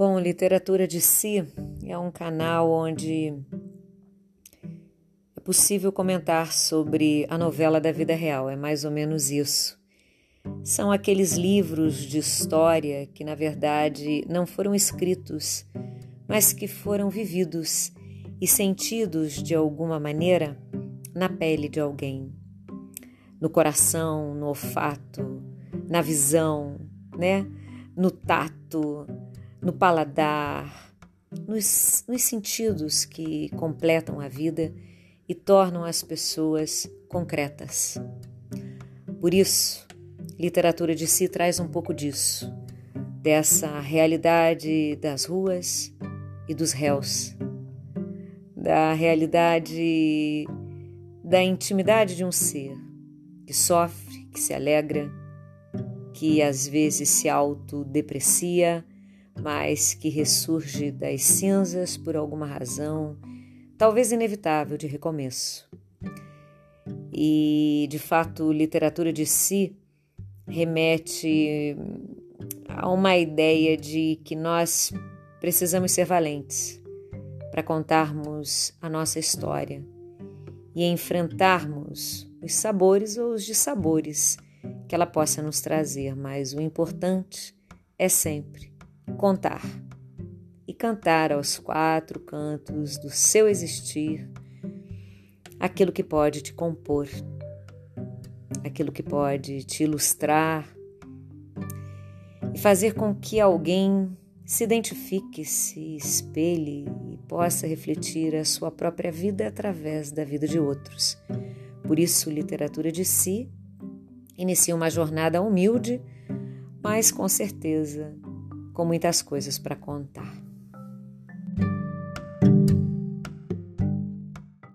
Bom, Literatura de Si é um canal onde é possível comentar sobre a novela da vida real, é mais ou menos isso. São aqueles livros de história que, na verdade, não foram escritos, mas que foram vividos e sentidos de alguma maneira na pele de alguém, no coração, no olfato, na visão, né? No tato, no paladar, nos, nos sentidos que completam a vida e tornam as pessoas concretas. Por isso, literatura de si traz um pouco disso, dessa realidade das ruas e dos réus, da realidade da intimidade de um ser que sofre, que se alegra, que às vezes se autodeprecia mas que ressurge das cinzas por alguma razão, talvez inevitável, de recomeço. E, de fato, literatura de si remete a uma ideia de que nós precisamos ser valentes para contarmos a nossa história e enfrentarmos os sabores ou os dissabores que ela possa nos trazer, mas o importante é sempre contar e cantar aos quatro cantos do seu existir aquilo que pode te compor, aquilo que pode te ilustrar e fazer com que alguém se identifique, se espelhe e possa refletir a sua própria vida através da vida de outros. Por isso, literatura de si inicia uma jornada humilde, mas com certeza com muitas coisas para contar.